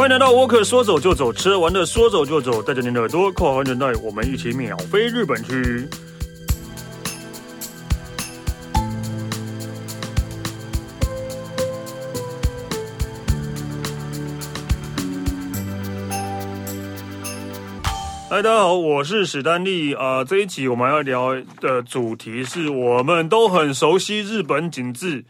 欢迎来到沃克，说走就走，吃完的说走就走，带着您的耳朵扣好安全带，我们一起秒飞日本去。嗨，大家好，我是史丹利啊、呃。这一集我们要聊的主题是我们都很熟悉日本景致，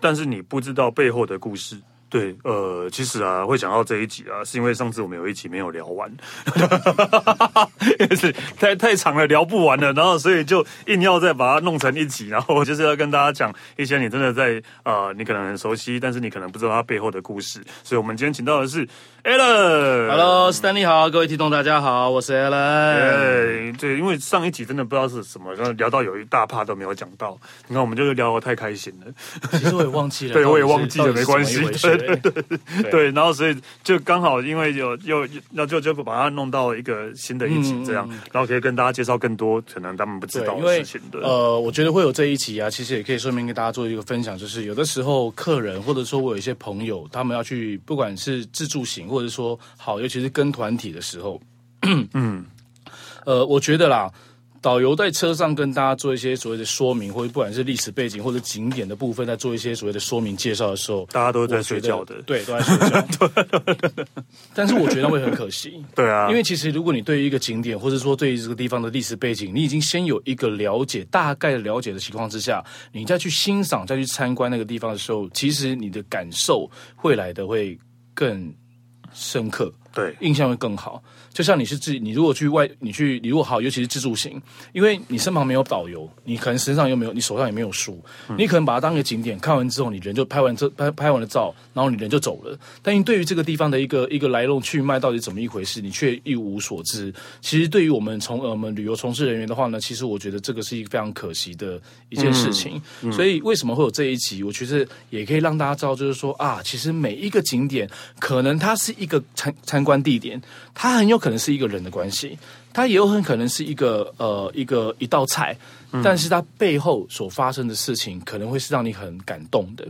但是你不知道背后的故事。对，呃，其实啊，会讲到这一集啊，是因为上次我们有一集没有聊完，是太太长了，聊不完了，然后所以就硬要再把它弄成一集，然后就是要跟大家讲一些你真的在呃，你可能很熟悉，但是你可能不知道它背后的故事。所以我们今天请到的是 Alan。Hello，Stanley 好，各位听众大家好，我是 Alan。对，对，因为上一集真的不知道是什么，然后聊到有一大趴都没有讲到，你看我们就是聊得太开心了。其实我也忘记了，对，我也忘记了，没关系。对对对，对，然后所以就刚好因为有又那就就把它弄到一个新的一集这样，嗯、然后可以跟大家介绍更多可能他们不知道的事情的。呃，我觉得会有这一集啊，其实也可以顺便跟大家做一个分享，就是有的时候客人或者说我有一些朋友，他们要去不管是自助行或者说好，尤其是跟团体的时候，嗯，呃，我觉得啦。导游在车上跟大家做一些所谓的说明，或者不管是历史背景或者景点的部分，在做一些所谓的说明介绍的时候，大家都在睡觉的，对，都在睡觉。但是我觉得会很可惜，对啊，因为其实如果你对于一个景点，或者说对于这个地方的历史背景，你已经先有一个了解，大概的了解的情况之下，你再去欣赏、再去参观那个地方的时候，其实你的感受会来的会更深刻，对，印象会更好。就像你是自己你如果去外你去你如果好，尤其是自助行，因为你身旁没有导游，你可能身上又没有，你手上也没有书，嗯、你可能把它当一个景点看完之后，你人就拍完这拍拍完了照，然后你人就走了。但因对于这个地方的一个一个来龙去脉到底怎么一回事，你却一无所知。其实对于我们从呃我们旅游从事人员的话呢，其实我觉得这个是一个非常可惜的一件事情。嗯嗯、所以为什么会有这一集？我觉得也可以让大家知道，就是说啊，其实每一个景点可能它是一个参参观地点，它很有可能。可能是一个人的关系，它也有很可能是一个呃一个一道菜，但是它背后所发生的事情可能会是让你很感动的。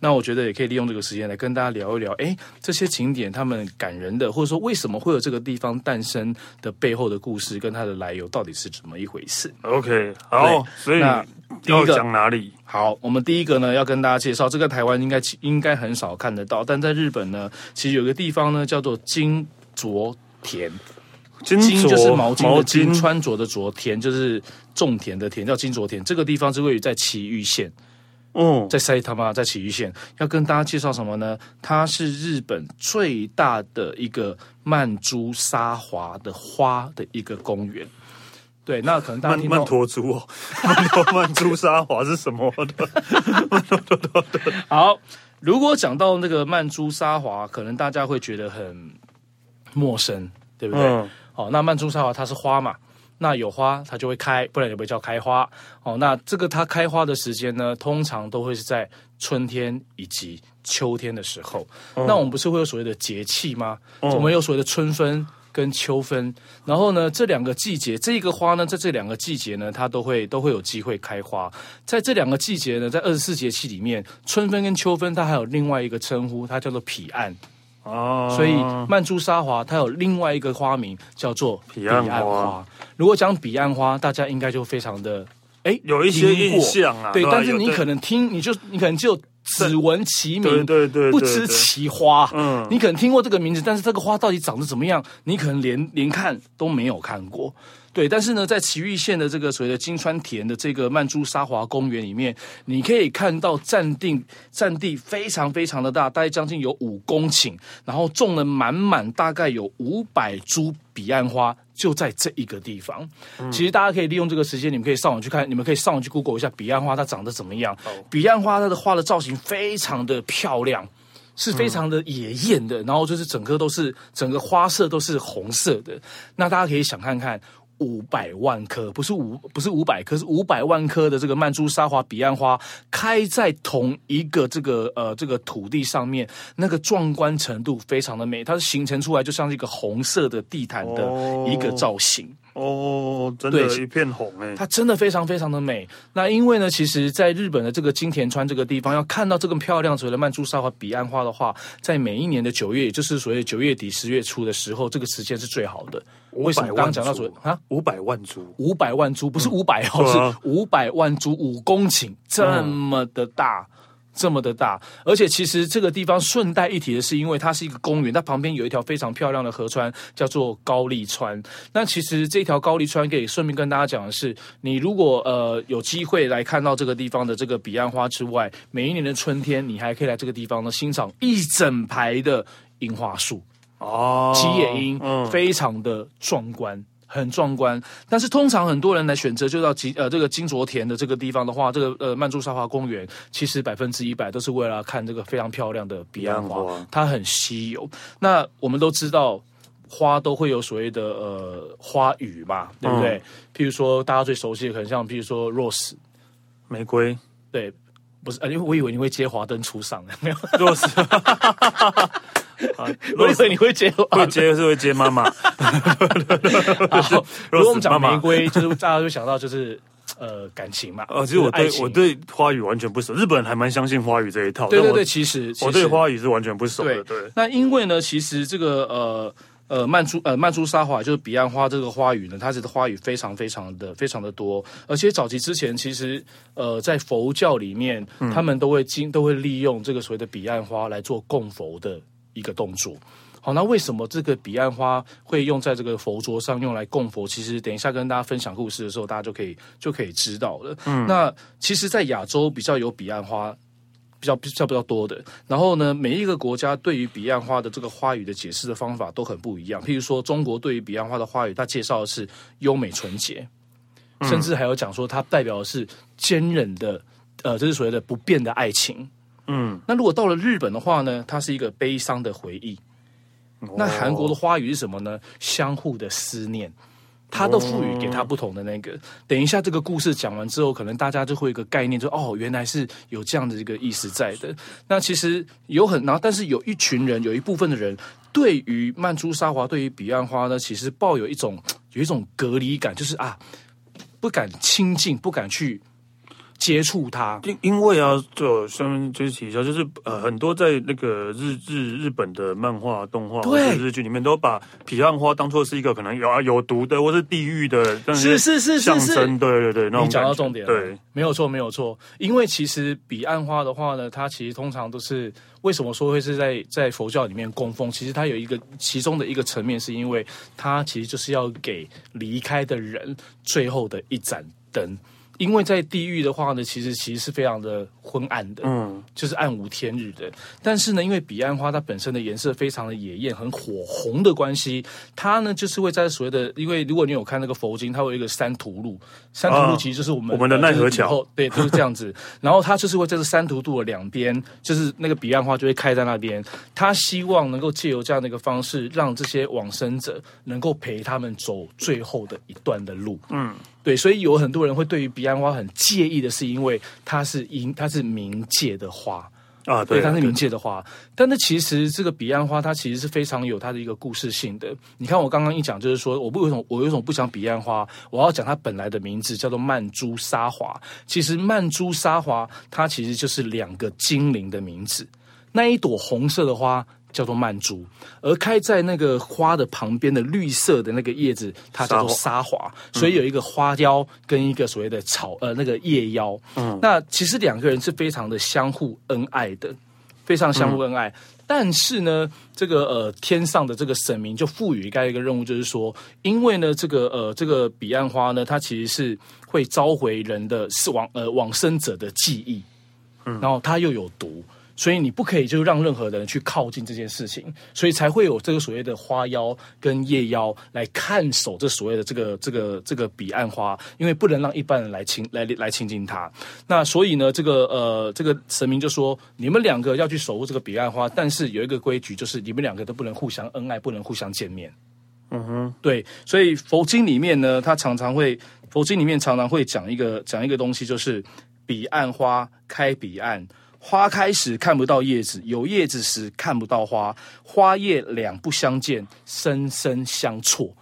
那我觉得也可以利用这个时间来跟大家聊一聊，哎，这些景点他们感人的，或者说为什么会有这个地方诞生的背后的故事跟它的来由到底是怎么一回事？OK，好，所以那第一个讲哪里？好，我们第一个呢要跟大家介绍这个台湾应该应该很少看得到，但在日本呢，其实有个地方呢叫做金琢。田，金就是毛巾的金，穿着的着，田就是种田的田，叫金卓田。这个地方是位于在埼玉县，哦，在埼玉在埼玉县。要跟大家介绍什么呢？它是日本最大的一个曼珠沙华的花的一个公园。对，那可能大家听到曼陀珠哦，曼 曼珠沙华是什么的？好，如果讲到那个曼珠沙华，可能大家会觉得很。陌生，对不对？嗯、哦，那曼珠沙华它是花嘛，那有花它就会开，不然也不会叫开花。哦，那这个它开花的时间呢，通常都会是在春天以及秋天的时候。嗯、那我们不是会有所谓的节气吗？嗯、我们有所谓的春分跟秋分，然后呢，这两个季节，这一个花呢，在这两个季节呢，它都会都会有机会开花。在这两个季节呢，在二十四节气里面，春分跟秋分，它还有另外一个称呼，它叫做彼岸。哦，所以曼珠沙华它有另外一个花名叫做彼岸花。花如果讲彼岸花，大家应该就非常的哎有一些印象啊。对，但是你可能听，你就你可能只有只闻其名，对对对，不知其花。嗯，你可能听过这个名字，但是这个花到底长得怎么样，你可能连连看都没有看过。对，但是呢，在埼玉县的这个所谓的金川田的这个曼珠沙华公园里面，你可以看到占地占地非常非常的大，大概将近有五公顷，然后种了满满大概有五百株彼岸花，就在这一个地方。嗯、其实大家可以利用这个时间，你们可以上网去看，你们可以上网去 Google 一下彼岸花它长得怎么样。彼岸花它的花的造型非常的漂亮，是非常的野艳的，然后就是整个都是整个花色都是红色的。那大家可以想看看。五百万颗，不是五，不是五百颗，是五百万颗的这个曼珠沙华彼岸花开在同一个这个呃这个土地上面，那个壮观程度非常的美，它是形成出来就像是一个红色的地毯的一个造型。哦，真的，一片红哎，它真的非常非常的美。那因为呢，其实，在日本的这个金田川这个地方，要看到这个漂亮所谓的曼珠沙华彼岸花的话，在每一年的九月，也就是所谓九月底十月初的时候，这个时间是最好的。为什么？刚刚讲到说啊，五百万株，五百万株不是五百哦，是五百万株，五公顷这么的大。嗯这么的大，而且其实这个地方顺带一提的是，因为它是一个公园，它旁边有一条非常漂亮的河川，叫做高丽川。那其实这条高丽川可以顺便跟大家讲的是，你如果呃有机会来看到这个地方的这个彼岸花之外，每一年的春天，你还可以来这个地方呢欣赏一整排的樱花树哦，吉野樱，嗯，非常的壮观。很壮观，但是通常很多人来选择就到金呃这个金卓田的这个地方的话，这个呃曼珠沙华公园其实百分之一百都是为了看这个非常漂亮的彼岸花，它很稀有。那我们都知道花都会有所谓的呃花语嘛，对不对？嗯、譬如说大家最熟悉的，可能像譬如说 rose 玫瑰，对，不是，因为我以为你会接华灯初上，没有 rose。啊，我以为你会接，会接是会接妈妈。好，如果我们讲玫瑰，就是大家就想到就是呃感情嘛。呃，其实我对我对花语完全不熟，日本人还蛮相信花语这一套。对对对，其实我对花语是完全不熟的。对，那因为呢，其实这个呃呃曼珠呃曼珠沙华就是彼岸花这个花语呢，它是花语非常非常的非常的多，而且早期之前其实呃在佛教里面，他们都会经都会利用这个所谓的彼岸花来做供佛的。一个动作，好，那为什么这个彼岸花会用在这个佛桌上用来供佛？其实等一下跟大家分享故事的时候，大家就可以就可以知道了。嗯，那其实，在亚洲比较有彼岸花比较比较比较多的，然后呢，每一个国家对于彼岸花的这个花语的解释的方法都很不一样。譬如说，中国对于彼岸花的花语，它介绍的是优美纯洁，甚至还有讲说它代表的是坚韧的，呃，这是所谓的不变的爱情。嗯，那如果到了日本的话呢，它是一个悲伤的回忆。哦、那韩国的花语是什么呢？相互的思念，它都赋予给它不同的那个。哦、等一下这个故事讲完之后，可能大家就会有一个概念就，就哦，原来是有这样的一个意思在的。那其实有很，然后但是有一群人，有一部分的人，对于曼珠沙华，对于彼岸花呢，其实抱有一种有一种隔离感，就是啊，不敢亲近，不敢去。接触它，因因为啊，就上面就是提一下，就是呃，很多在那个日日日本的漫画、动画或者日剧里面，都把彼岸花当做是一个可能有啊有毒的，或是地狱的，但是是是象征，对对对，那你讲到重点了，对，没有错没有错，因为其实彼岸花的话呢，它其实通常都是为什么说会是在在佛教里面供奉？其实它有一个其中的一个层面，是因为它其实就是要给离开的人最后的一盏灯。因为在地狱的话呢，其实其实是非常的昏暗的，嗯，就是暗无天日的。但是呢，因为彼岸花它本身的颜色非常的野艳，很火红的关系，它呢就是会在所谓的，因为如果你有看那个佛经，它会有一个三途路，三途路其实就是我们、啊、我们的奈何桥，就是、对，就是这样子。然后它就是会在这三途路的两边，就是那个彼岸花就会开在那边。他希望能够借由这样的一个方式，让这些往生者能够陪他们走最后的一段的路，嗯。对，所以有很多人会对于彼岸花很介意的是，因为它是因它是冥界的花啊，对，它是冥界的花。但是其实这个彼岸花，它其实是非常有它的一个故事性的。你看我刚刚一讲，就是说我不为什么我为什么不讲彼岸花，我要讲它本来的名字叫做曼珠沙华。其实曼珠沙华它其实就是两个精灵的名字，那一朵红色的花。叫做曼珠，而开在那个花的旁边的绿色的那个叶子，它叫做沙华，所以有一个花妖跟一个所谓的草呃那个叶妖。嗯，那其实两个人是非常的相互恩爱的，非常相互恩爱。嗯、但是呢，这个呃天上的这个神明就赋予该一个任务，就是说，因为呢这个呃这个彼岸花呢，它其实是会召回人的死亡呃往生者的记忆，嗯，然后它又有毒。所以你不可以就让任何人去靠近这件事情，所以才会有这个所谓的花妖跟夜妖来看守这所谓的这个这个这个彼岸花，因为不能让一般人来亲来来亲近它。那所以呢，这个呃这个神明就说，你们两个要去守护这个彼岸花，但是有一个规矩，就是你们两个都不能互相恩爱，不能互相见面。嗯哼，对。所以佛经里面呢，它常常会佛经里面常常会讲一个讲一个东西，就是彼岸花开彼岸。花开时看不到叶子，有叶子时看不到花，花叶两不相见，生生相错。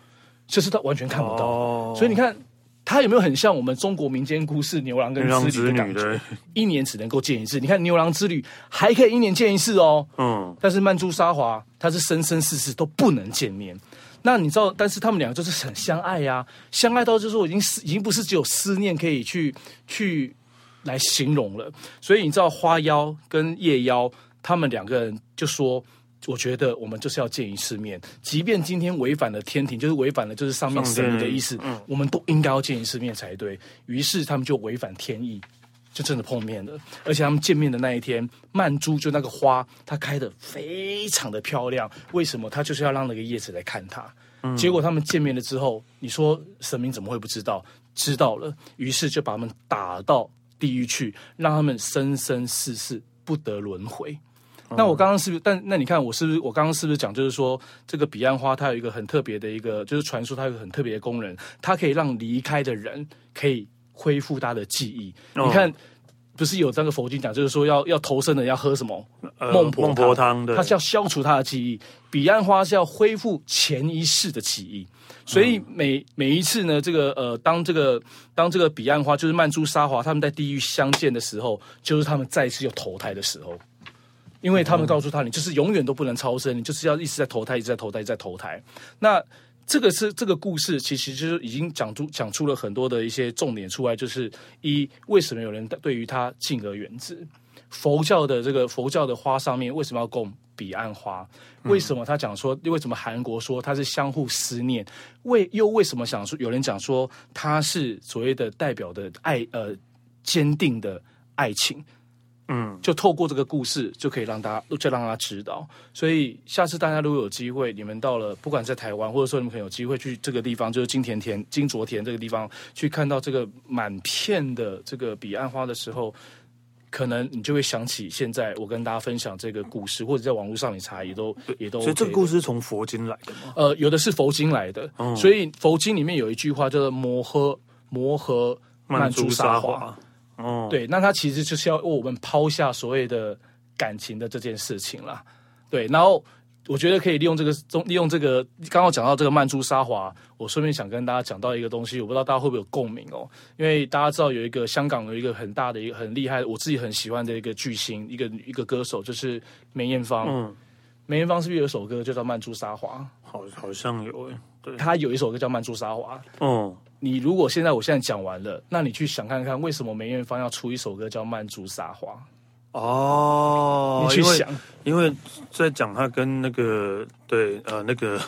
就是他完全看不到。哦、所以你看，他有没有很像我们中国民间故事《牛郎跟织女》的感觉？一年只能够见一次。你看《牛郎织女》还可以一年见一次哦。嗯。但是曼珠沙华，他是生生世世都不能见面。那你知道？但是他们两个就是很相爱呀、啊，相爱到就是说已经已经不是只有思念可以去去来形容了。所以你知道花妖跟夜妖他们两个人就说：“我觉得我们就是要见一次面，即便今天违反了天庭，就是违反了就是上面神的意思，嗯、我们都应该要见一次面才对。”于是他们就违反天意，就真的碰面了。而且他们见面的那一天，曼珠就那个花，它开得非常的漂亮。为什么？它就是要让那个叶子来看它。结果他们见面了之后，你说神明怎么会不知道？知道了，于是就把他们打到地狱去，让他们生生世世不得轮回。那我刚刚是不是？但那你看我是不是？我刚刚是不是讲就是说，这个彼岸花它有一个很特别的一个，就是传说它有一个很特别的功能，它可以让离开的人可以恢复他的记忆。你看。不是有这个佛经讲，就是说要要投生的要喝什么？孟婆汤，孟婆汤，它是要消除他的记忆。彼岸花是要恢复前一世的记忆，所以每每一次呢，这个呃，当这个当这个彼岸花就是曼珠沙华他们在地狱相见的时候，就是他们再次有投胎的时候，因为他们告诉他，你就是永远都不能超生，你就是要一直在投胎，一直在投胎，一直在投胎。那这个是这个故事，其实就是已经讲出讲出了很多的一些重点出来，就是一为什么有人对于他敬而远之？佛教的这个佛教的花上面为什么要供彼岸花？为什么他讲说？为什么韩国说它是相互思念？为又为什么想说有人讲说它是所谓的代表的爱呃坚定的爱情？嗯，就透过这个故事，就可以让大家，就让他知道。所以下次大家如果有机会，你们到了，不管在台湾，或者说你们可能有机会去这个地方，就是金田田、金卓田这个地方，去看到这个满片的这个彼岸花的时候，可能你就会想起现在我跟大家分享这个故事，或者在网络上你查也都也都、OK。所以这个故事是从佛经来的吗？呃，有的是佛经来的，嗯、所以佛经里面有一句话叫做“摩诃摩诃曼珠沙华”。哦，对，那他其实就是要为我们抛下所谓的感情的这件事情啦。对，然后我觉得可以利用这个中，利用这个刚刚讲到这个曼珠沙华，我顺便想跟大家讲到一个东西，我不知道大家会不会有共鸣哦。因为大家知道有一个香港有一个很大的一个很厉害，我自己很喜欢的一个巨星，一个一个歌手，就是梅艳芳。嗯，梅艳芳是不是有一首歌就叫《曼珠沙华》？好，好像有诶。对，他有一首歌叫《曼珠沙华》。嗯。你如果现在我现在讲完了，那你去想看看为什么梅艳芳要出一首歌叫《曼珠沙华》？哦，你去想，因为在讲他跟那个对呃那个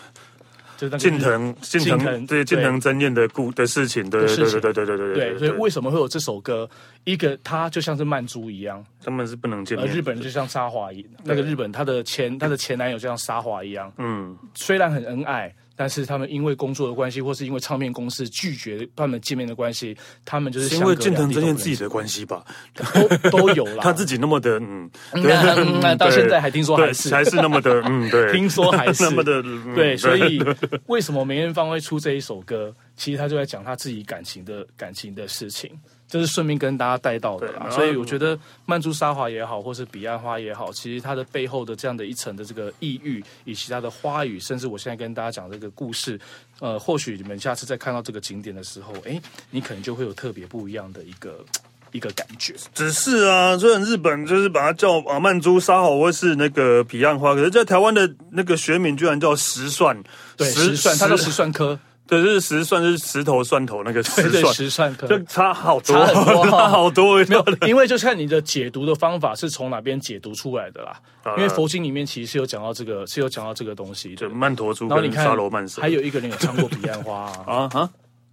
就近藤近藤对近藤真彦的故的事情，对对对对对对对对，所以为什么会有这首歌？一个他就像是曼珠一样，他们是不能见面。日本人就像沙华一样，那个日本他的前他的前男友就像沙华一样，嗯，虽然很恩爱。但是他们因为工作的关系，或是因为唱片公司拒绝他们见面的关系，他们就是因为近藤真彦自己的关系吧，都都有了。他自己那么的嗯，那到现在还听说还是还是那么的 嗯，对，听说还是那么的对。所以为什么梅艳芳会出这一首歌？其实他就在讲他自己感情的感情的事情。这是顺便跟大家带到的啦，所以我觉得曼珠沙华也好，或是彼岸花也好，其实它的背后的这样的一层的这个意蕴，以及它的花语，甚至我现在跟大家讲这个故事，呃，或许你们下次再看到这个景点的时候，哎，你可能就会有特别不一样的一个一个感觉。只是啊，虽然日本就是把它叫啊曼珠沙华或是那个彼岸花，可是在台湾的那个学名居然叫石蒜，对，石蒜，它叫石蒜科。对，就是石蒜，就是石头蒜头那个石蒜，对对石蒜，就差好多，差很多，差好多。没有，因为就看你的解读的方法是从哪边解读出来的啦。啊、因为佛经里面其实是有讲到这个，是有讲到这个东西。就曼陀珠跟沙罗曼蛇，还有一个人有唱过彼岸花啊 啊，啊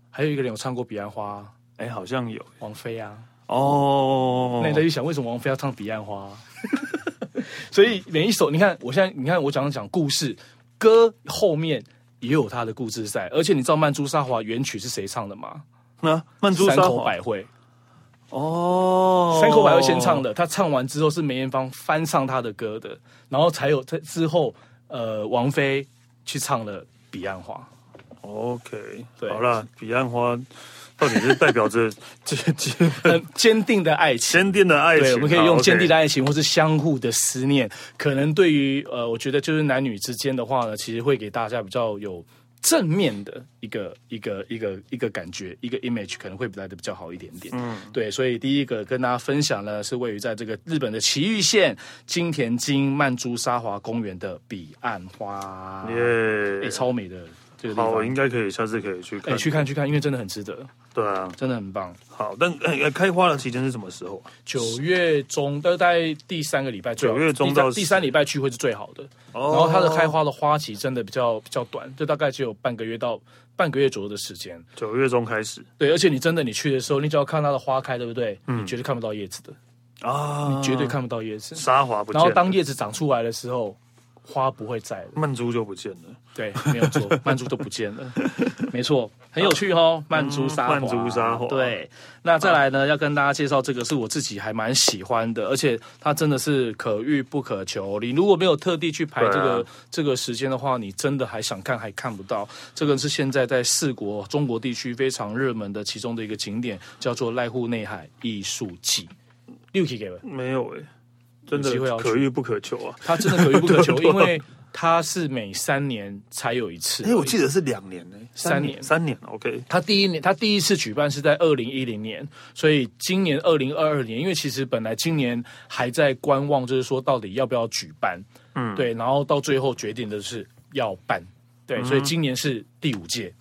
还有一个人有唱过彼岸花，哎，好像有王菲啊。哦，那你再去想，为什么王菲要唱彼岸花？所以每一首，你看，我现在你看我讲讲故事歌后面。也有他的故事在，而且你知道曼珠沙华原曲是谁唱的吗？那曼珠沙华百惠哦，山口百惠先唱的，他唱完之后是梅艳芳翻唱他的歌的，然后才有他之后呃王菲去唱了彼岸花。OK，对，好了，彼岸花。到底是代表着 这这很坚定的爱情，坚定的爱情。对，我们可以用坚定的爱情，或是相互的思念。可能对于呃，我觉得就是男女之间的话呢，其实会给大家比较有正面的一个一个一个一个感觉，一个 image 可能会来的比较好一点点。嗯，对，所以第一个跟大家分享呢，是位于在这个日本的埼玉县金田京曼珠沙华公园的彼岸花，耶 Yeah、欸，超美的。好，我应该可以，下次可以去看。哎，去看去看，因为真的很值得。对啊，真的很棒。好，但开花的期间是什么时候？九月中，大概第三个礼拜。九月中到第三礼拜去会是最好的。哦。然后它的开花的花期真的比较比较短，就大概只有半个月到半个月左右的时间。九月中开始。对，而且你真的你去的时候，你只要看它的花开，对不对？嗯。你绝对看不到叶子的。啊。你绝对看不到叶子。沙华不见。然后当叶子长出来的时候。花不会在了，曼珠就不见了。对，没有错，曼珠都不见了。没错，很有趣哦，曼珠沙华。曼珠沙华。对，那再来呢，要跟大家介绍这个是我自己还蛮喜欢的，而且它真的是可遇不可求。你如果没有特地去排这个、啊、这个时间的话，你真的还想看还看不到。这个是现在在四国中国地区非常热门的其中的一个景点，叫做濑户内海艺术季。六期给了没有哎、欸。真的可遇不可求啊！他真的可遇不可求，因为他是每三年才有一次。哎，我记得是两年呢，三年，三年。OK，他第一年，它第一次举办是在二零一零年，所以今年二零二二年，因为其实本来今年还在观望，就是说到底要不要举办。嗯，对，然后到最后决定的是要办，对，所以今年是第五届。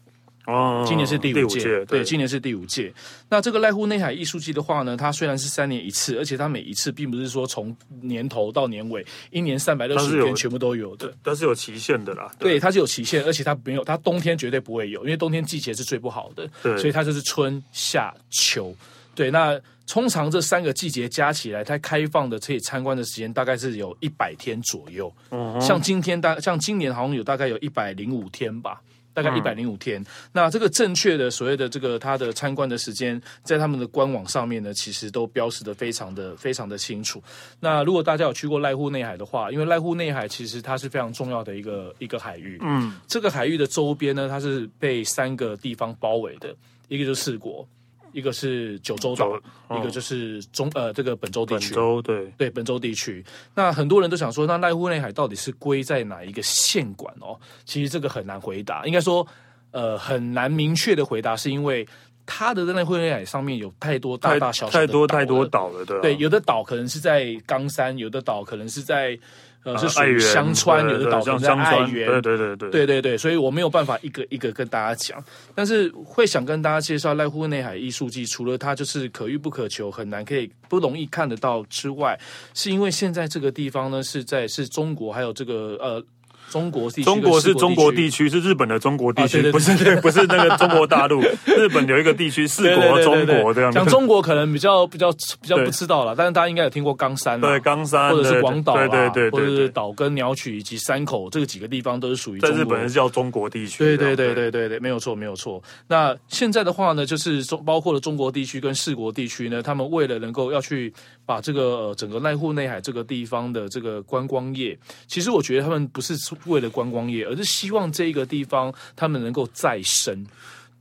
哦，今年是第五届，对，对，今年是第五届。那这个濑户内海艺术季的话呢，它虽然是三年一次，而且它每一次并不是说从年头到年尾，一年三百六十五天全部都有的，但是有期限的啦。对，对，它是有期限，而且它没有，它冬天绝对不会有，因为冬天季节是最不好的。对，所以它就是春夏秋。对，那通常这三个季节加起来，它开放的可以参观的时间大概是有一百天左右。嗯，像今天大，像今年好像有大概有一百零五天吧。大概一百零五天，嗯、那这个正确的所谓的这个它的参观的时间，在他们的官网上面呢，其实都标示的非常的非常的清楚。那如果大家有去过濑户内海的话，因为濑户内海其实它是非常重要的一个一个海域，嗯，这个海域的周边呢，它是被三个地方包围的，一个就是四国。一个是九州岛，哦、一个就是中呃这个本州地区。本州对对本州地区。那很多人都想说，那濑户内海到底是归在哪一个县管哦？其实这个很难回答，应该说呃很难明确的回答，是因为它的濑户内海上面有太多大大小小的太多太多岛了，对、啊、对，有的岛可能是在冈山，有的岛可能是在。呃，是属于香川，有的岛可能在爱媛，对对对对，对对对，所以我没有办法一个一个跟大家讲，但是会想跟大家介绍濑户内海艺术季，除了它就是可遇不可求，很难可以不容易看得到之外，是因为现在这个地方呢是在是中国，还有这个呃。中国地区，中国是中国地区，是日本的中国地区，不是 不是那个中国大陆。日本有一个地区，四国中国这样。讲中国可能比较比较比较不知道了，但是大家应该有听过冈山，对冈山，或者是广岛，对对对，或者是岛根、鸟取以及山口这个几个地方都是属于。在日本是叫中国地区。对对对对对对，没有错没有错。那现在的话呢，就是中包括了中国地区跟四国地区呢，他们为了能够要去把这个呃整个濑户内海这个地方的这个观光业，其实我觉得他们不是为了观光业。而是希望这一个地方他们能够再生。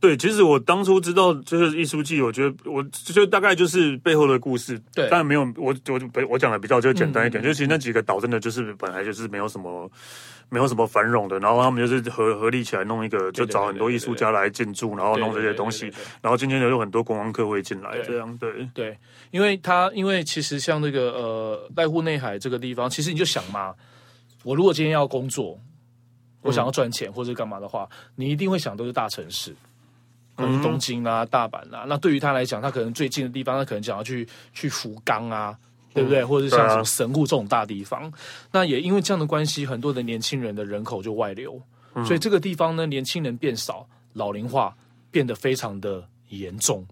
对，其实我当初知道就是艺术季，我觉得我就大概就是背后的故事。对，但没有我我我讲的比较就简单一点，嗯、就其实那几个岛真的就是本来就是没有什么没有什么繁荣的，然后他们就是合合力起来弄一个，就找很多艺术家来进驻，然后弄这些东西，然后今天有很多观光客会进来，这样对。对，因为他因为其实像那个呃濑户内海这个地方，其实你就想嘛，我如果今天要工作。我想要赚钱或者干嘛的话，你一定会想都是大城市，可能东京啊、大阪啊。那对于他来讲，他可能最近的地方，他可能想要去去福冈啊，对不对？或者是像什么神户这种大地方。那也因为这样的关系，很多的年轻人的人口就外流，所以这个地方呢，年轻人变少，老龄化变得非常的严重。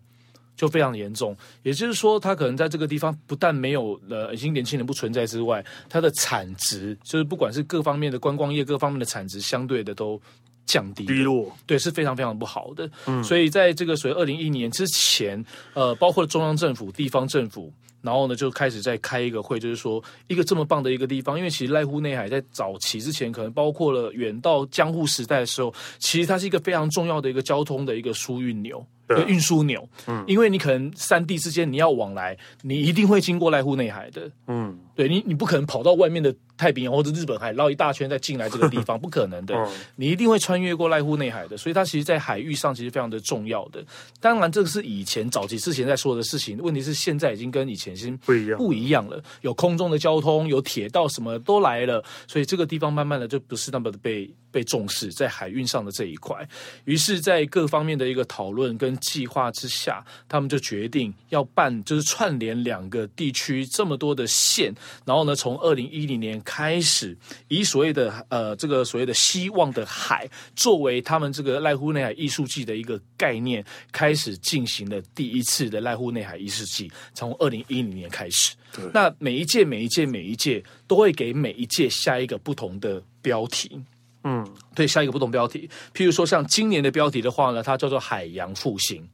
就非常严重，也就是说，他可能在这个地方不但没有呃，已经年轻人不存在之外，它的产值就是不管是各方面的观光业各方面的产值，相对的都降低低落，对，是非常非常不好的。嗯，所以在这个所谓二零一一年之前，呃，包括中央政府、地方政府。然后呢，就开始在开一个会，就是说一个这么棒的一个地方，因为其实濑户内海在早期之前，可能包括了远到江户时代的时候，其实它是一个非常重要的一个交通的一个输运纽，对运输纽。嗯，因为你可能三地之间你要往来，你一定会经过濑户内海的。嗯。对你，你不可能跑到外面的太平洋或者日本海绕一大圈再进来这个地方，不可能的。你一定会穿越过濑户内海的，所以它其实，在海域上其实非常的重要的。当然，这个是以前早期之前在说的事情，问题是现在已经跟以前已经不一样不一样了。有空中的交通，有铁道，什么都来了，所以这个地方慢慢的就不是那么的被被重视在海运上的这一块。于是，在各方面的一个讨论跟计划之下，他们就决定要办，就是串联两个地区这么多的线。然后呢，从二零一零年开始，以所谓的呃这个所谓的希望的海作为他们这个濑户内海艺术季的一个概念，开始进行了第一次的濑户内海艺术季。从二零一零年开始，对那每一届每一届每一届都会给每一届下一个不同的标题。嗯，对，下一个不同标题。譬如说，像今年的标题的话呢，它叫做海洋复兴。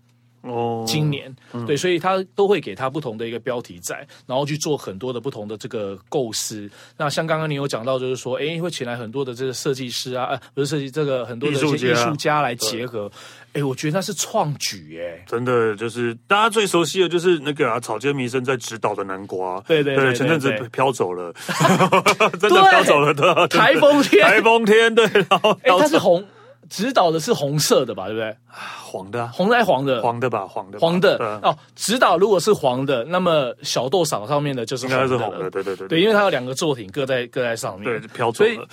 哦，今年、嗯、对，所以他都会给他不同的一个标题在，然后去做很多的不同的这个构思。那像刚刚你有讲到，就是说，哎，会请来很多的这个设计师啊，呃、啊，不是设计这个很多的一些艺术家。来结合。哎，我觉得那是创举，哎，真的就是大家最熟悉的就是那个啊，草间弥生在指导的南瓜，对对对，对，前阵子飘走了，真的飘走了的，台风天，台风天，对，然后哎，他是红。指导的是红色的吧，对不对？黄的，红来黄的，黄的吧，黄的，黄的哦。指导如果是黄的，那么小豆赏上面的就是应该是红的，对对对对，因为它有两个作品各在各在上面，对，飘走了。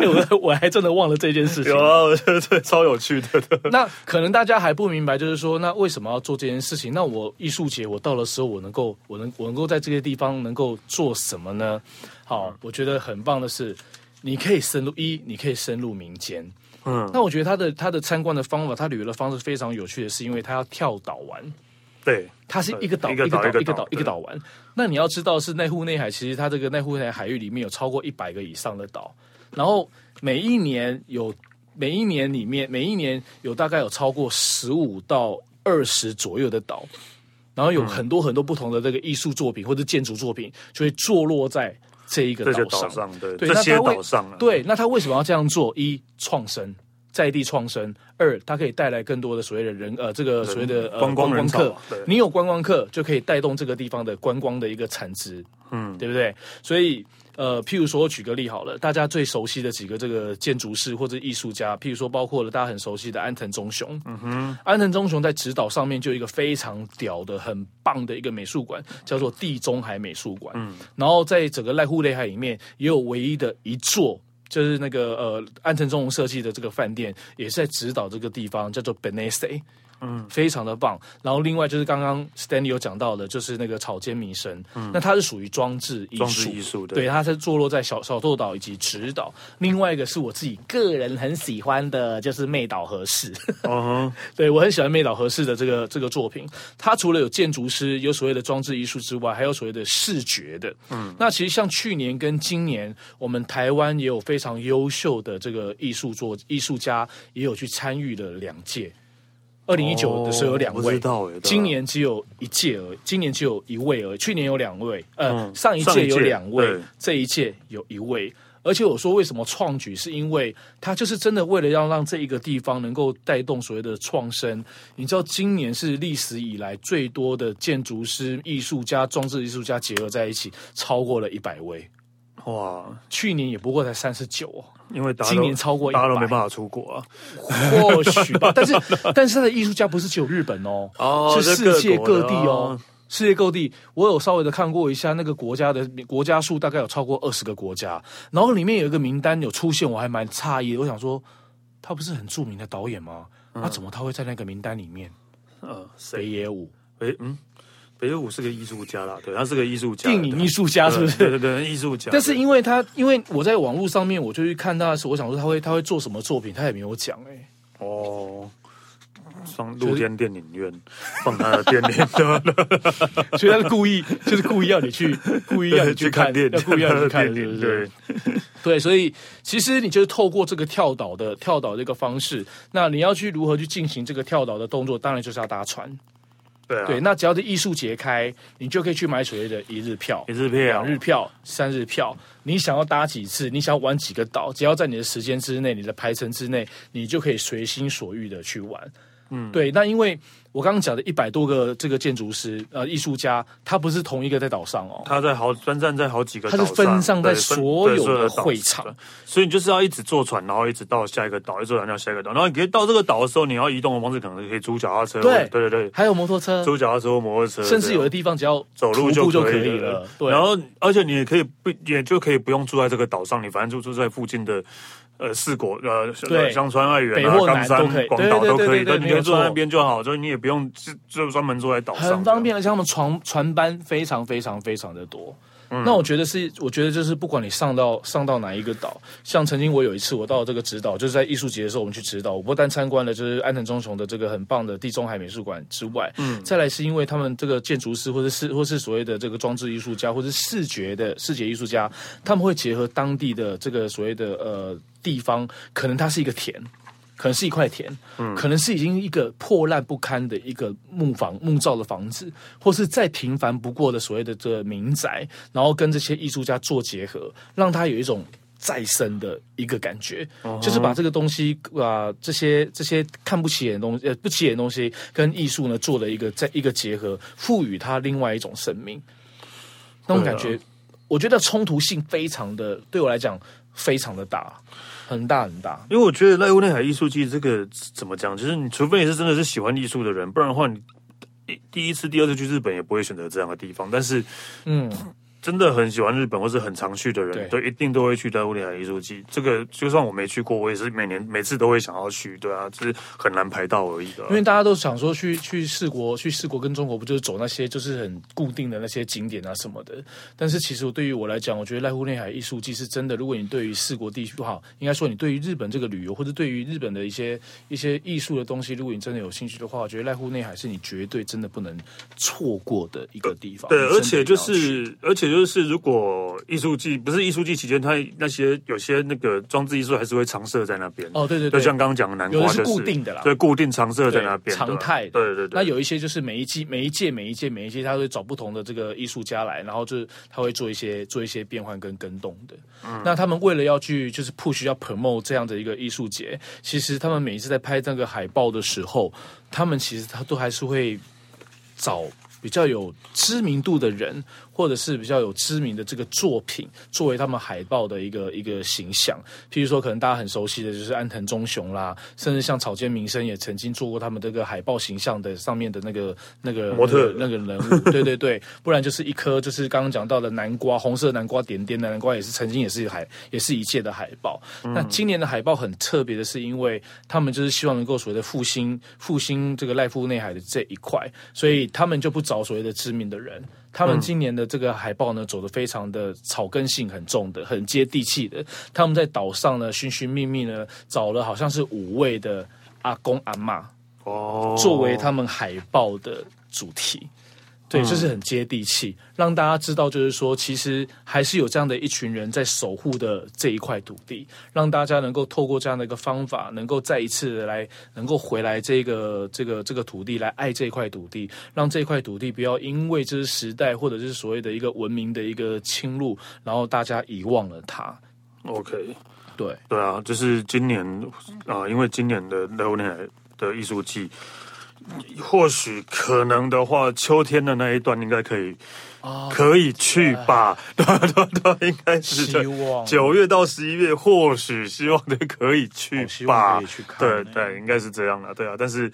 我我还真的忘了这件事情，有啊，对，超有趣的。那可能大家还不明白，就是说，那为什么要做这件事情？那我艺术节我到了时候，我能够，我能，我能够在这些地方能够做什么呢？好，我觉得很棒的是。你可以深入一，你可以深入民间。嗯，那我觉得他的他的参观的方法，他旅游的方式非常有趣的是，因为他要跳岛玩。对，它是一个岛一个岛一个岛一个岛玩。那你要知道，是内户内海，其实它这个内户内海海域里面有超过一百个以上的岛，然后每一年有每一年里面每一年有大概有超过十五到二十左右的岛，然后有很多很多不同的这个艺术作品或者建筑作品就会坐落在。这一个岛上，对，这些岛上，对，那他为什么要这样做？一创生，在地创生；二，它可以带来更多的所谓的人，呃，这个所谓的呃观光人客。你有观光客，就可以带动这个地方的观光的一个产值，嗯，对不对？所以。呃，譬如说，举个例好了，大家最熟悉的几个这个建筑师或者艺术家，譬如说，包括了大家很熟悉的安藤忠雄。嗯哼，安藤忠雄在直岛上面就有一个非常屌的、很棒的一个美术馆，叫做地中海美术馆。嗯，然后在整个濑户内海里面，也有唯一的一座，就是那个呃安藤忠雄设计的这个饭店，也是在指导这个地方，叫做 Benesse。嗯，非常的棒。然后另外就是刚刚 Stanley 有讲到的，就是那个草间弥生，嗯，那它是属于装置艺术，装置艺术的，对，它是坐落在小小豆岛以及直岛。另外一个是我自己个人很喜欢的，就是妹岛和世。哦、uh，huh. 对我很喜欢妹岛和世的这个这个作品。它除了有建筑师，有所谓的装置艺术之外，还有所谓的视觉的。嗯，那其实像去年跟今年，我们台湾也有非常优秀的这个艺术作艺术家，也有去参与了两届。二零一九的时候有两位，哦、今年只有一届而已，今年只有一位而已。去年有两位，呃，嗯、上一届有两位，这一届有一位。而且我说为什么创举，是因为他就是真的为了要让这一个地方能够带动所谓的创生。你知道，今年是历史以来最多的建筑师、艺术家、装置艺术家结合在一起，超过了一百位。哇，去年也不过才三十九哦。因为今年超过，大家都没办法出国啊，或许吧。但是，但是他的艺术家不是只有日本哦，哦是世界各地哦，世界各地。我有稍微的看过一下那个国家的国家数，大概有超过二十个国家。然后里面有一个名单有出现，我还蛮诧异的。我想说，他不是很著名的导演吗？那、嗯、怎么他会在那个名单里面？呃，北野武，诶，嗯。北野武是个艺术家啦，对，他是个艺术家，电影艺术家是不是？对对对，艺术家。但是因为他，因为我在网络上面，我就去看他的时候，我想说他会他会做什么作品，他也没有讲哎、欸。哦，上露天电影院、放他的电影，所以他是故意，就是故意要你去，故意要你去看，要故意要你去看，是不是？对，对，所以其实你就是透过这个跳岛的跳岛这个方式，那你要去如何去进行这个跳岛的动作，当然就是要搭船。对，啊、对，那只要是艺术节开，你就可以去买所谓的一日票、一日票、两日票、三日票。你想要搭几次，你想要玩几个岛，只要在你的时间之内、你的排程之内，你就可以随心所欲的去玩。嗯，对，那因为。我刚刚讲的一百多个这个建筑师呃艺术家，他不是同一个在岛上哦，他在好分散在好几个岛上，他是分散在所有的会场，所以你就是要一直坐船，然后一直到下一个岛，一直坐船到下一个岛，然后你可以到这个岛的时候，你要移动的方式可能可以租脚踏车，对对对对，还有摩托车，租脚踏车或摩托车，甚至有的地方只要走路就可以了，对，然后而且你也可以不也就可以不用住在这个岛上，你反正就住在附近的。呃，四国呃，香川、爱媛啊、冈山、广岛都可以，对，你可以坐在那边就好，所以你也不用就就专门坐在岛上，很方便。而且他们船船班非常非常非常的多。嗯、那我觉得是，我觉得就是不管你上到上到哪一个岛，像曾经我有一次我到这个直岛，就是在艺术节的时候我们去直岛，我不但参观了就是安藤忠雄的这个很棒的地中海美术馆之外，嗯，再来是因为他们这个建筑师或者是或是所谓的这个装置艺术家或者是视觉的视觉艺术家，他们会结合当地的这个所谓的呃地方，可能它是一个田。可能是一块田，嗯，可能是已经一个破烂不堪的一个木房木造的房子，或是再平凡不过的所谓的这个民宅，然后跟这些艺术家做结合，让他有一种再生的一个感觉，嗯、就是把这个东西啊、呃，这些这些看不起眼的东西，呃，不起眼的东西，跟艺术呢做了一个再一个结合，赋予它另外一种生命，那种感觉，啊、我觉得冲突性非常的，对我来讲非常的大。很大很大，因为我觉得濑户内海艺术季这个怎么讲，就是你除非你是真的是喜欢艺术的人，不然的话，你第一次、第二次去日本也不会选择这样的地方。但是，嗯。真的很喜欢日本或是很常去的人，对，一定都会去濑户内海艺术祭。这个就算我没去过，我也是每年每次都会想要去，对啊，就是很难排到而已的。因为大家都想说去去四国，去四国跟中国不就是走那些就是很固定的那些景点啊什么的。但是其实对于我来讲，我觉得濑户内海艺术祭是真的。如果你对于四国地区不好，应该说你对于日本这个旅游或者对于日本的一些一些艺术的东西，如果你真的有兴趣的话，我觉得濑户内海是你绝对真的不能错过的一个地方。对，而且就是而且就是如果。艺术季不是艺术季期间，它那些有些那个装置艺术还是会常设在那边。哦，对对对，就像刚刚讲的南瓜，就是，有的是固定的啦，对，固定常设在那边，常态。对对对。那有一些就是每一季、每一届、每一届、每一届，他会找不同的这个艺术家来，然后就是他会做一些做一些变换跟跟动的。嗯。那他们为了要去就是 push 要 promote 这样的一个艺术节，其实他们每一次在拍那个海报的时候，他们其实他都还是会找。比较有知名度的人，或者是比较有知名的这个作品，作为他们海报的一个一个形象。譬如说，可能大家很熟悉的就是安藤忠雄啦，甚至像草间弥生也曾经做过他们这个海报形象的上面的那个那个模特那个人物。对对对，不然就是一颗就是刚刚讲到的南瓜，红色南瓜点点的南瓜，也是曾经也是海也是一届的海报。嗯。那今年的海报很特别的是，因为他们就是希望能够所谓的复兴复兴这个濑户内海的这一块，所以他们就不。找所谓的知名的人，他们今年的这个海报呢，走的非常的草根性很重的，很接地气的。他们在岛上呢，寻寻觅觅呢，找了好像是五位的阿公阿嬷哦，作为他们海报的主题。对，这是很接地气，让大家知道，就是说，其实还是有这样的一群人在守护的这一块土地，让大家能够透过这样的一个方法，能够再一次的来，能够回来这个这个这个土地来爱这块土地，让这块土地不要因为这是时代或者是所谓的一个文明的一个侵入，然后大家遗忘了它。OK，对对啊，就是今年啊、呃，因为今年的濑户内海的艺术季。或许可能的话，秋天的那一段应该可以，哦、可以去吧？对 对对，应该是希望九月到十一月，或许希望的可以去吧？哦、去对对，应该是这样的，对啊。但是，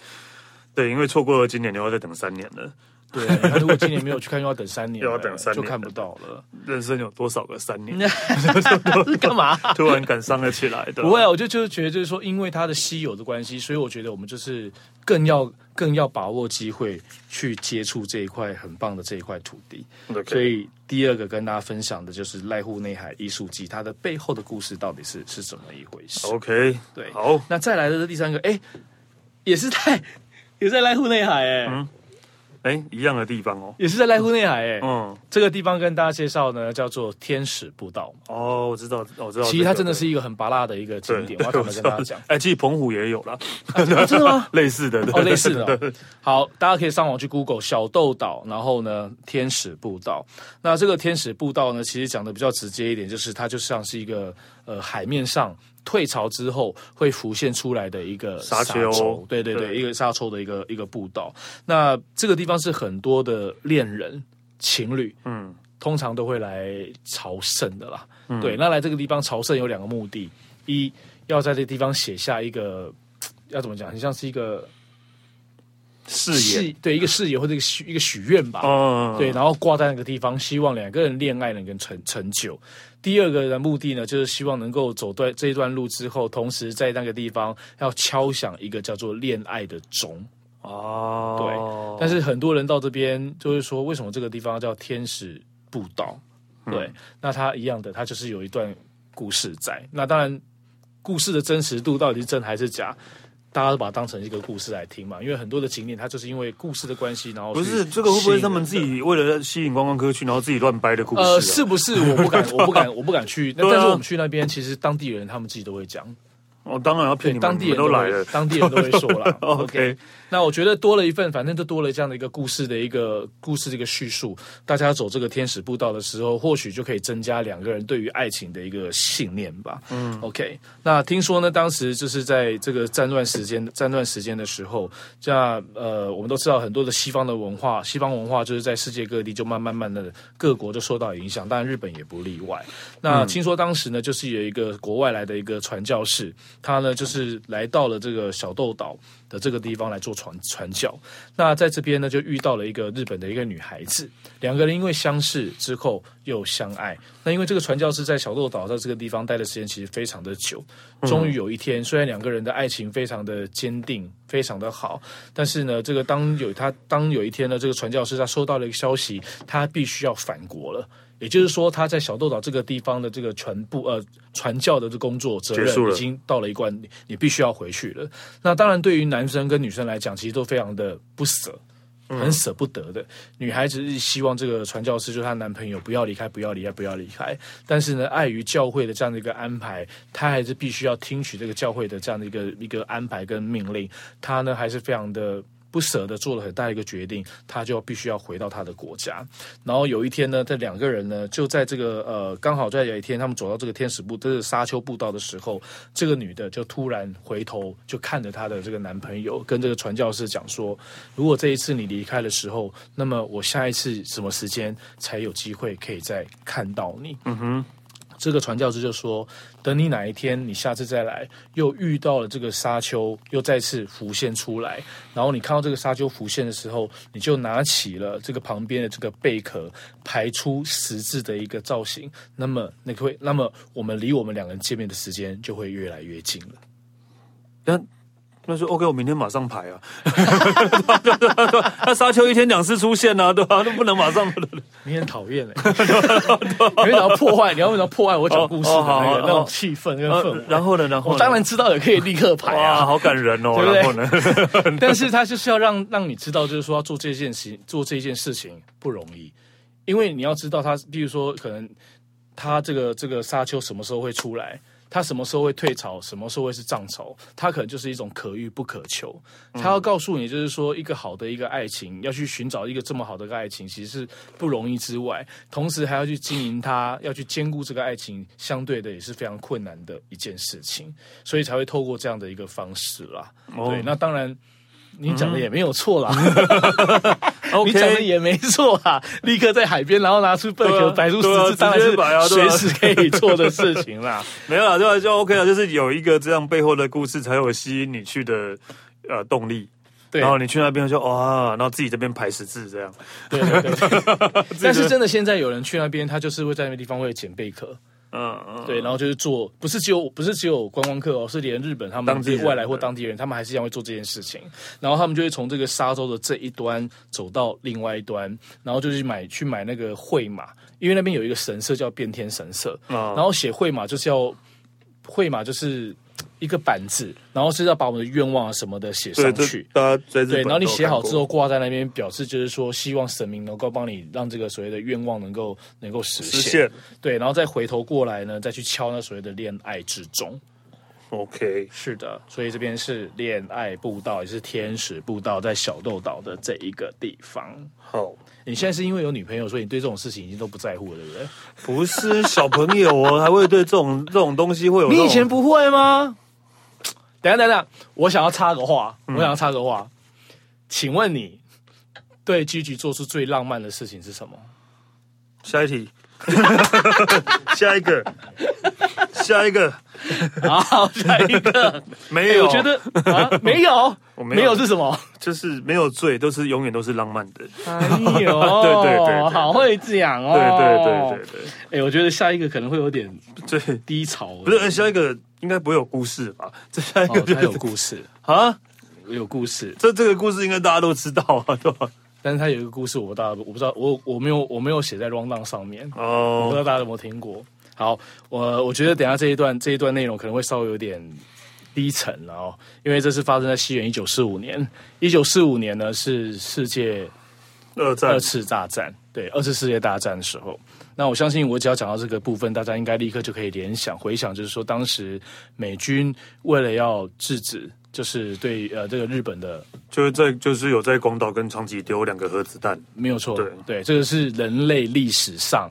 对，因为错过了今年，你要再等三年了。对，他如果今年没有去看，又要等三年，又要等三年，就看不到了。人生有多少个三年？是干嘛？突然感伤了起来的？不会啊，我就就是觉得，就是说，因为它的稀有的关系，所以我觉得我们就是更要更要把握机会去接触这一块很棒的这一块土地。所以第二个跟大家分享的就是濑户内海艺术祭，它的背后的故事到底是是怎么一回事？OK，对，好。那再来的是第三个，哎，也是在也在濑户内海，哎。嗯哎，一样的地方哦，也是在濑户内海哎。嗯，这个地方跟大家介绍呢，叫做天使步道。哦，我知道，我知道。其实它真的是一个很拔辣的一个景点，我要怎么跟大家讲？哎，其实澎湖也有啦，真的吗？类似的，哦，类似的。好，大家可以上网去 Google 小豆岛，然后呢，天使步道。那这个天使步道呢，其实讲的比较直接一点，就是它就像是一个呃海面上。退潮之后会浮现出来的一个沙丘，对对对，对一个沙丘的一个一个步道。那这个地方是很多的恋人情侣，嗯，通常都会来朝圣的啦。嗯、对，那来这个地方朝圣有两个目的：一要在这个地方写下一个，要怎么讲？很像是一个。誓言，对一个誓言或者一个许一个许愿吧，嗯、对，然后挂在那个地方，希望两个人恋爱能够成成就。第二个的目的呢，就是希望能够走对这一段路之后，同时在那个地方要敲响一个叫做恋爱的钟。哦，对。但是很多人到这边就是说，为什么这个地方叫天使步道？对，嗯、那它一样的，它就是有一段故事在。那当然，故事的真实度到底是真还是假？大家都把它当成一个故事来听嘛，因为很多的景点它就是因为故事的关系，然后不是这个会不会他们自己为了吸引观光客去，然后自己乱掰的故事、啊？呃，是不是？我不敢，我不敢，我不敢去。那 但是我们去那边，其实当地人他们自己都会讲。哦，当然要骗你们，当地人都来了，当地人都会说了。OK，那我觉得多了一份，反正就多了这样的一个故事的一个故事的一个叙述。大家走这个天使步道的时候，或许就可以增加两个人对于爱情的一个信念吧。嗯，OK。那听说呢，当时就是在这个战乱时间、战乱时间的时候，这样呃，我们都知道很多的西方的文化，西方文化就是在世界各地就慢慢慢的各国就受到影响，当然日本也不例外。那听说当时呢，就是有一个国外来的一个传教士。他呢，就是来到了这个小豆岛的这个地方来做传传教。那在这边呢，就遇到了一个日本的一个女孩子，两个人因为相识之后又相爱。那因为这个传教士在小豆岛在这个地方待的时间其实非常的久，终于有一天，虽然两个人的爱情非常的坚定，非常的好，但是呢，这个当有他当有一天呢，这个传教士他收到了一个消息，他必须要返国了。也就是说，他在小豆岛这个地方的这个全部呃传教的这工作责任已经到了一关，你你必须要回去了。那当然，对于男生跟女生来讲，其实都非常的不舍，很舍不得的。嗯、女孩子是希望这个传教士就是她男朋友不要离开，不要离开，不要离开。但是呢，碍于教会的这样的一个安排，她还是必须要听取这个教会的这样的一个一个安排跟命令。她呢，还是非常的。不舍得做了很大一个决定，他就必须要回到他的国家。然后有一天呢，这两个人呢，就在这个呃，刚好在有一天，他们走到这个天使步，这个沙丘步道的时候，这个女的就突然回头，就看着她的这个男朋友，跟这个传教士讲说：“如果这一次你离开的时候，那么我下一次什么时间才有机会可以再看到你？”嗯哼。这个传教士就说：“等你哪一天，你下次再来，又遇到了这个沙丘，又再次浮现出来，然后你看到这个沙丘浮现的时候，你就拿起了这个旁边的这个贝壳，排出十字的一个造型。那么，你会，那么我们离我们两个人见面的时间就会越来越近了。”但。那说 OK，我明天马上排啊。那沙丘一天两次出现啊，对吧？那不能马上。你很讨厌哎，你要破坏，你要为什么破坏我讲故事的那个那种气氛跟氛围？然后呢？然后我当然知道也可以立刻排啊，好感人哦，对不对？但是他就是要让让你知道，就是说要做这件事，做这件事情不容易，因为你要知道他，比如说可能他这个这个沙丘什么时候会出来。他什么时候会退潮？什么时候会是涨潮？他可能就是一种可遇不可求。他要告诉你，就是说，一个好的一个爱情，要去寻找一个这么好的一个爱情，其实是不容易之外，同时还要去经营它，要去兼顾这个爱情，相对的也是非常困难的一件事情。所以才会透过这样的一个方式啦。哦、对，那当然。你讲的也没有错啦，你讲的也没错啊！立刻在海边，然后拿出贝壳，摆出十字，当然是随时可以做的事情啦。没有啦，就就 OK 了，就是有一个这样背后的故事，才有吸引你去的呃动力。对，然后你去那边就哇，然后自己这边排十字这样。对对对。但是真的，现在有人去那边，他就是会在那个地方会捡贝壳。嗯嗯，对，然后就是做，不是只有不是只有观光客哦，是连日本他们外来或当地人，他们还是一样会做这件事情。然后他们就会从这个沙洲的这一端走到另外一端，然后就去买去买那个绘马，因为那边有一个神社叫变天神社，然后写绘马就是要绘马就是。一个板子，然后是要把我们的愿望啊什么的写上去。对，然后你写好之后挂在那边，表示就是说希望神明能够帮你让这个所谓的愿望能够能够实现。实现。对，然后再回头过来呢，再去敲那所谓的恋爱之钟。OK，是的，所以这边是恋爱步道，也是天使步道，在小豆岛的这一个地方。好，你现在是因为有女朋友，所以你对这种事情已经都不在乎了，对不对？不是小朋友哦，还会对这种这种东西会有？你以前不会吗？等下等下，我想要插个话，我想要插个话，嗯、请问你对 Gigi 做出最浪漫的事情是什么？下一题，下一个，下一个，好，下一个，没有，我觉得啊，没有，没有是什么？就是没有罪，都是永远都是浪漫的。哎呦，对对对，好会讲哦，对对对对对。哎，我觉得下一个可能会有点 最低潮，不是？下一个。应该不会有故事吧？这下一个就有故事啊，有故事。这这个故事应该大家都知道啊，对吧？但是他有一个故事，我大家我不知道，我我没有我没有写在 rundown 上面哦，我不知道大家有没有听过。好，我我觉得等下这一段这一段内容可能会稍微有点低沉了哦，因为这是发生在西元一九四五年。一九四五年呢是世界二战二次大战，对，二次世界大战的时候。那我相信，我只要讲到这个部分，大家应该立刻就可以联想、回想，就是说，当时美军为了要制止，就是对呃这个日本的，就是在就是有在广岛跟长崎丢两个核子弹，没有错，对对，这个是人类历史上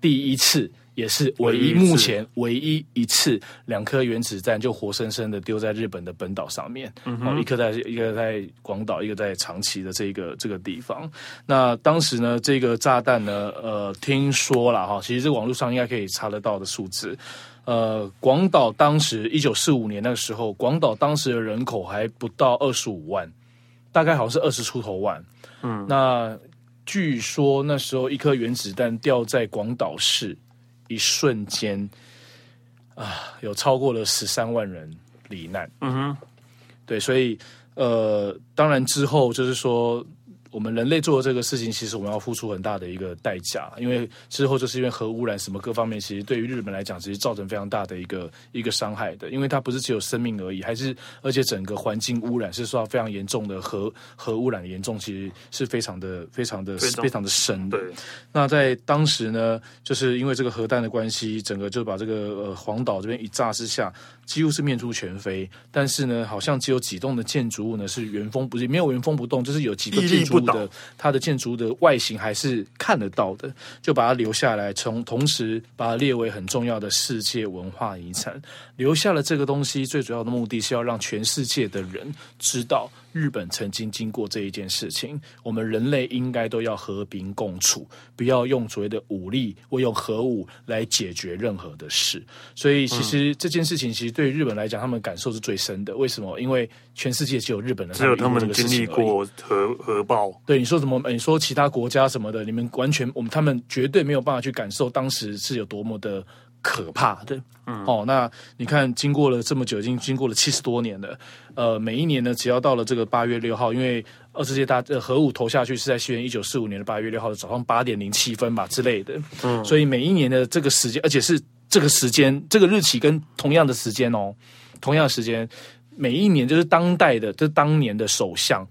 第一次。也是唯一目前唯一一次两颗原子弹就活生生的丢在日本的本岛上面，嗯哼，一颗在一个在广岛，一个在长崎的这个这个地方。那当时呢，这个炸弹呢，呃，听说了哈，其实这个网络上应该可以查得到的数字。呃，广岛当时一九四五年那个时候，广岛当时的人口还不到二十五万，大概好像是二十出头万。嗯，那据说那时候一颗原子弹掉在广岛市。一瞬间，啊，有超过了十三万人罹难。嗯哼，对，所以呃，当然之后就是说。我们人类做的这个事情，其实我们要付出很大的一个代价，因为之后就是因为核污染什么各方面，其实对于日本来讲，其实造成非常大的一个一个伤害的，因为它不是只有生命而已，还是而且整个环境污染是受到非常严重的核核污染的严重，其实是非常的非常的非常，的深的。对，那在当时呢，就是因为这个核弹的关系，整个就把这个呃黄岛这边一炸之下。几乎是面目全非，但是呢，好像只有几栋的建筑物呢是原封不动，没有原封不动，就是有几个建筑物的它的建筑的外形还是看得到的，就把它留下来，从同时把它列为很重要的世界文化遗产，留下了这个东西，最主要的目的是要让全世界的人知道。日本曾经经过这一件事情，我们人类应该都要和平共处，不要用所谓的武力或用核武来解决任何的事。所以，其实这件事情其实对日本来讲，他们感受是最深的。为什么？因为全世界只有日本人，只有他们经历过核核爆。对你说什么？你说其他国家什么的，你们完全我们他们绝对没有办法去感受当时是有多么的。可怕的，嗯，哦，那你看，经过了这么久，已经经过了七十多年了，呃，每一年呢，只要到了这个八月六号，因为二次世界大呃核武投下去是在西元一九四五年的八月六号的早上八点零七分吧之类的，嗯，所以每一年的这个时间，而且是这个时间，这个日期跟同样的时间哦，同样的时间，每一年就是当代的，就是当年的首相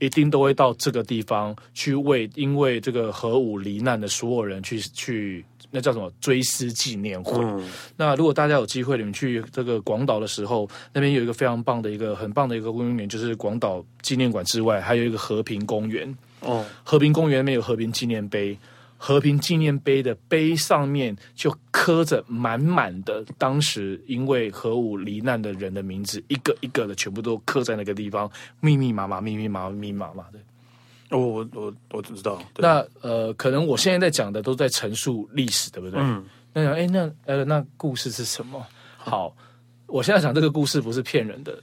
一定都会到这个地方去为因为这个核武罹难的所有人去去。那叫什么追思纪念会？嗯、那如果大家有机会，你们去这个广岛的时候，那边有一个非常棒的一个很棒的一个公园，就是广岛纪念馆之外，还有一个和平公园。哦，和平公园里面有和平纪念碑，和平纪念碑的碑上面就刻着满满的当时因为核武罹难的人的名字，一个一个的全部都刻在那个地方，密密麻麻、密密麻麻、密密麻麻的。哦，我我我知道。那呃，可能我现在在讲的都在陈述历史，对不对？嗯。那哎，那呃，那故事是什么？好，我现在讲这个故事不是骗人的。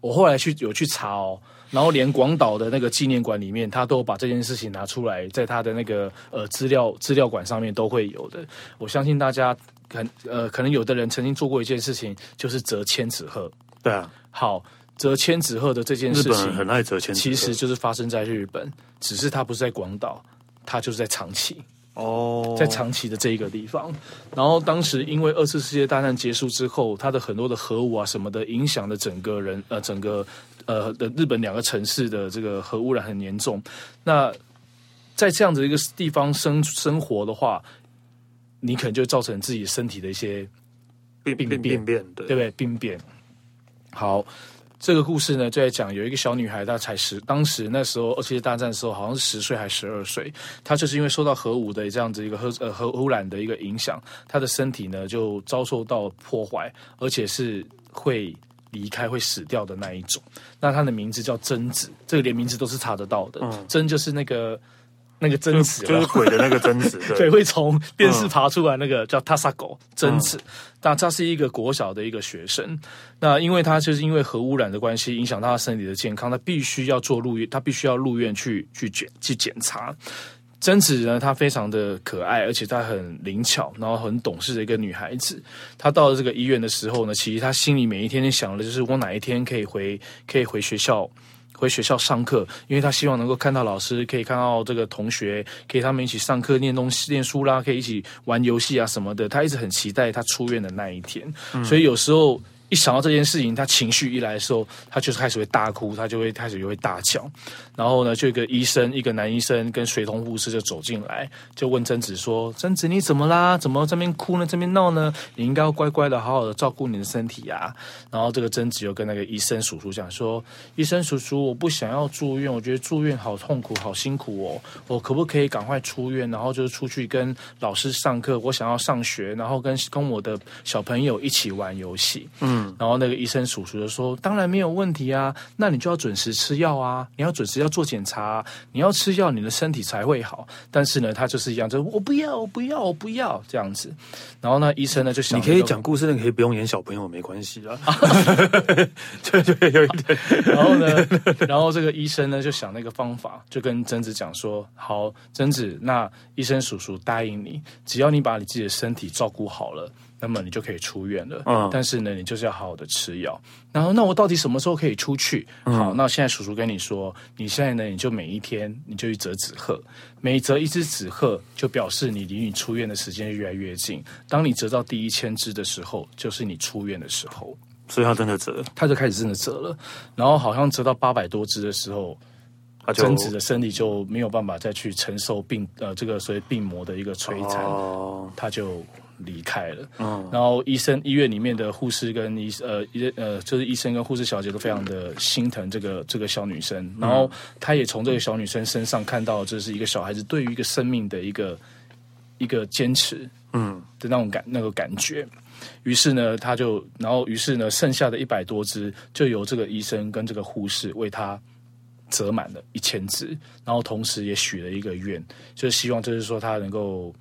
我后来去有去查哦，然后连广岛的那个纪念馆里面，他都把这件事情拿出来，在他的那个呃资料资料馆上面都会有的。我相信大家可呃，可能有的人曾经做过一件事情，就是折千纸鹤。对啊。好。折千纸鹤的这件事情，日本很爱折千纸鹤，其实就是发生在日本，只是它不是在广岛，它就是在长崎哦，在长崎的这一个地方。然后当时因为二次世界大战结束之后，它的很多的核武啊什么的，影响了整个人呃整个呃的日本两个城市的这个核污染很严重。那在这样的一个地方生生活的话，你可能就造成自己身体的一些病病变，对，对不对？病变。好。这个故事呢，就在讲有一个小女孩，她才十，当时那时候二次世界大战的时候，好像是十岁还是十二岁，她就是因为受到核武的这样子一个核呃核污染的一个影响，她的身体呢就遭受到破坏，而且是会离开、会死掉的那一种。那她的名字叫贞子，这个连名字都是查得到的。嗯，贞就是那个。那个贞子就是鬼的那个贞子，对，会从电视爬出来那个叫塔萨狗贞子。那他是一个国小的一个学生，那因为他就是因为核污染的关系，影响到他身体的健康，他必须要做入院，他必须要入院去去检去检查。贞子呢，她非常的可爱，而且她很灵巧，然后很懂事的一个女孩子。她到了这个医院的时候呢，其实她心里每一天想的就是我哪一天可以回可以回学校。回学校上课，因为他希望能够看到老师，可以看到这个同学，可以他们一起上课、念东西、念书啦，可以一起玩游戏啊什么的。他一直很期待他出院的那一天，嗯、所以有时候。一想到这件事情，他情绪一来的时候，他就是开始会大哭，他就会开始就会大叫。然后呢，就一个医生，一个男医生跟随同护士就走进来，就问贞子说：“贞子，你怎么啦？怎么这边哭呢？这边闹呢？你应该要乖乖的，好好的照顾你的身体呀。”然后这个贞子就跟那个医生叔叔讲说：“医生叔叔，我不想要住院，我觉得住院好痛苦，好辛苦哦。我可不可以赶快出院，然后就是出去跟老师上课？我想要上学，然后跟跟我的小朋友一起玩游戏。”嗯。然后那个医生叔叔就说：“当然没有问题啊，那你就要准时吃药啊，你要准时要做检查啊，你要吃药，你的身体才会好。但是呢，他就是一样，就我不要，我不要，我不要这样子。然后呢，医生呢就想，你可以讲故事，你可以不用演小朋友，没关系啊。对对，有一点。然后呢，然后这个医生呢就想那个方法，就跟贞子讲说：好，贞子，那医生叔叔答应你，只要你把你自己的身体照顾好了。”那么你就可以出院了，嗯，但是呢，你就是要好好的吃药。然后，那我到底什么时候可以出去？嗯、好，那现在叔叔跟你说，你现在呢，你就每一天你就去折纸鹤，每折一只纸鹤，就表示你离你出院的时间越来越近。当你折到第一千只的时候，就是你出院的时候。所以他真的折，他就开始真的折了。然后好像折到八百多只的时候，贞子的身体就没有办法再去承受病呃这个所谓病魔的一个摧残，哦、他就。离开了，嗯，然后医生医院里面的护士跟医呃医呃就是医生跟护士小姐都非常的心疼这个这个小女生，然后他也从这个小女生身上看到这是一个小孩子对于一个生命的一个一个坚持，嗯。的那种感那个感觉，于是呢他就然后于是呢剩下的一百多只就由这个医生跟这个护士为他折满了一千只，然后同时也许了一个愿，就是希望就是说他能够。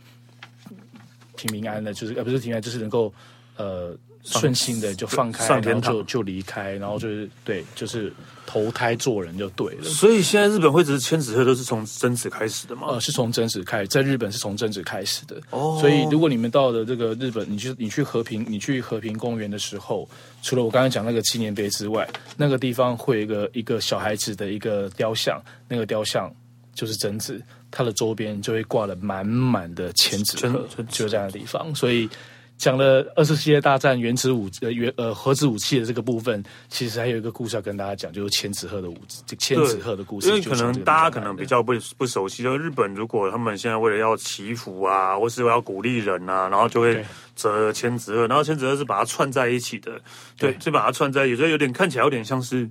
平平安安的，就是呃，不是平安，就是能够呃顺心的就放开，然后就就离开，然后就是对，就是投胎做人就对了。所以现在日本会只是千纸鹤都是从贞子开始的吗？呃，是从贞子开始，在日本是从贞子开始的。哦，所以如果你们到了这个日本，你去你去和平，你去和平公园的时候，除了我刚才讲那个纪念碑之外，那个地方会有一个一个小孩子的一个雕像，那个雕像就是贞子。它的周边就会挂了满满的千纸鹤，就这样的地方。所以讲了二次世界大战原子武呃原呃核子武器的这个部分，其实还有一个故事要跟大家讲，就是千纸鹤的武千纸鹤的故事。因为可能大家可能比较不不熟悉，就日本如果他们现在为了要祈福啊，或是要鼓励人啊，然后就会折千纸鹤，然后千纸鹤是把它串在一起的，对，对就把它串在一起，所以有点看起来有点像是。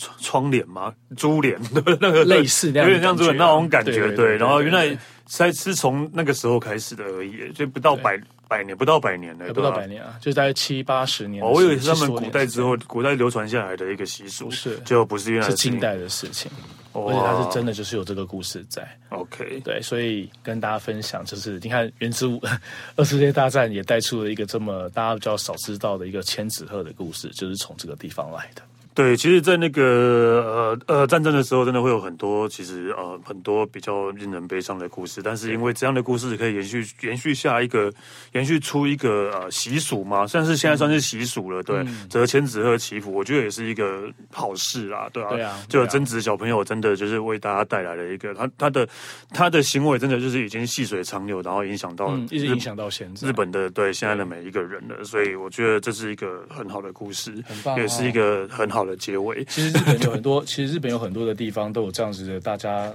窗窗帘吗？珠帘对 那个类似，有点像珠帘那种感觉。对，然后原来才是从那个时候开始的而已，就不到百百年，不到百年的，不到百年啊，就大概七八十年。我以为是他们古代之后，古代流传下来的一个习俗，是就不是原来是近代的事情，而且它是真的，就是有这个故事在。OK，对，所以跟大家分享，就是你看，原子武 二次世界大战也带出了一个这么大家比较少知道的一个千纸鹤的故事，就是从这个地方来的。对，其实，在那个呃呃战争的时候，真的会有很多其实呃很多比较令人悲伤的故事。但是因为这样的故事可以延续延续下一个延续出一个呃习俗嘛，算是现在算是习俗了。对，折千纸鹤祈福，我觉得也是一个好事啦。对啊，对啊，就贞子小朋友真的就是为大家带来了一个他他的他的行为，真的就是已经细水长流，然后影响到一直影响到现在日本的对现在的每一个人了。所以我觉得这是一个很好的故事，很棒，也是一个很好的结尾。其实日本有很多，其实日本有很多的地方都有这样子的，大家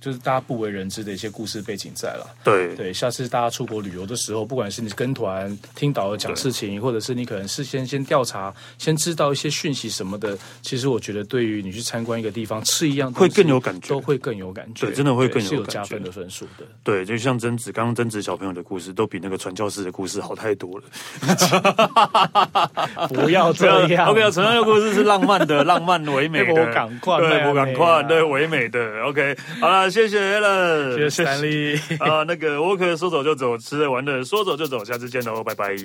就是大家不为人知的一些故事背景在了。对对，下次大家出国旅游的时候，不管是你跟团听导游讲事情，或者是你可能事先先调查，先知道一些讯息什么的，其实我觉得对于你去参观一个地方吃一样会更有感觉，都会更有感觉。对，真的会更有，是有加分的分数的。对，就像贞子刚刚贞子小朋友的故事，都比那个传教士的故事好太多了。不要 这样。OK，传教士的故事是浪漫的，浪漫唯美的，我赶快，对，我赶快，对，唯美的。OK，好了，谢谢 Alan，谢谢史丹利。啊，那个沃克说走就走，吃的玩的说走就走，下次见喽，拜拜。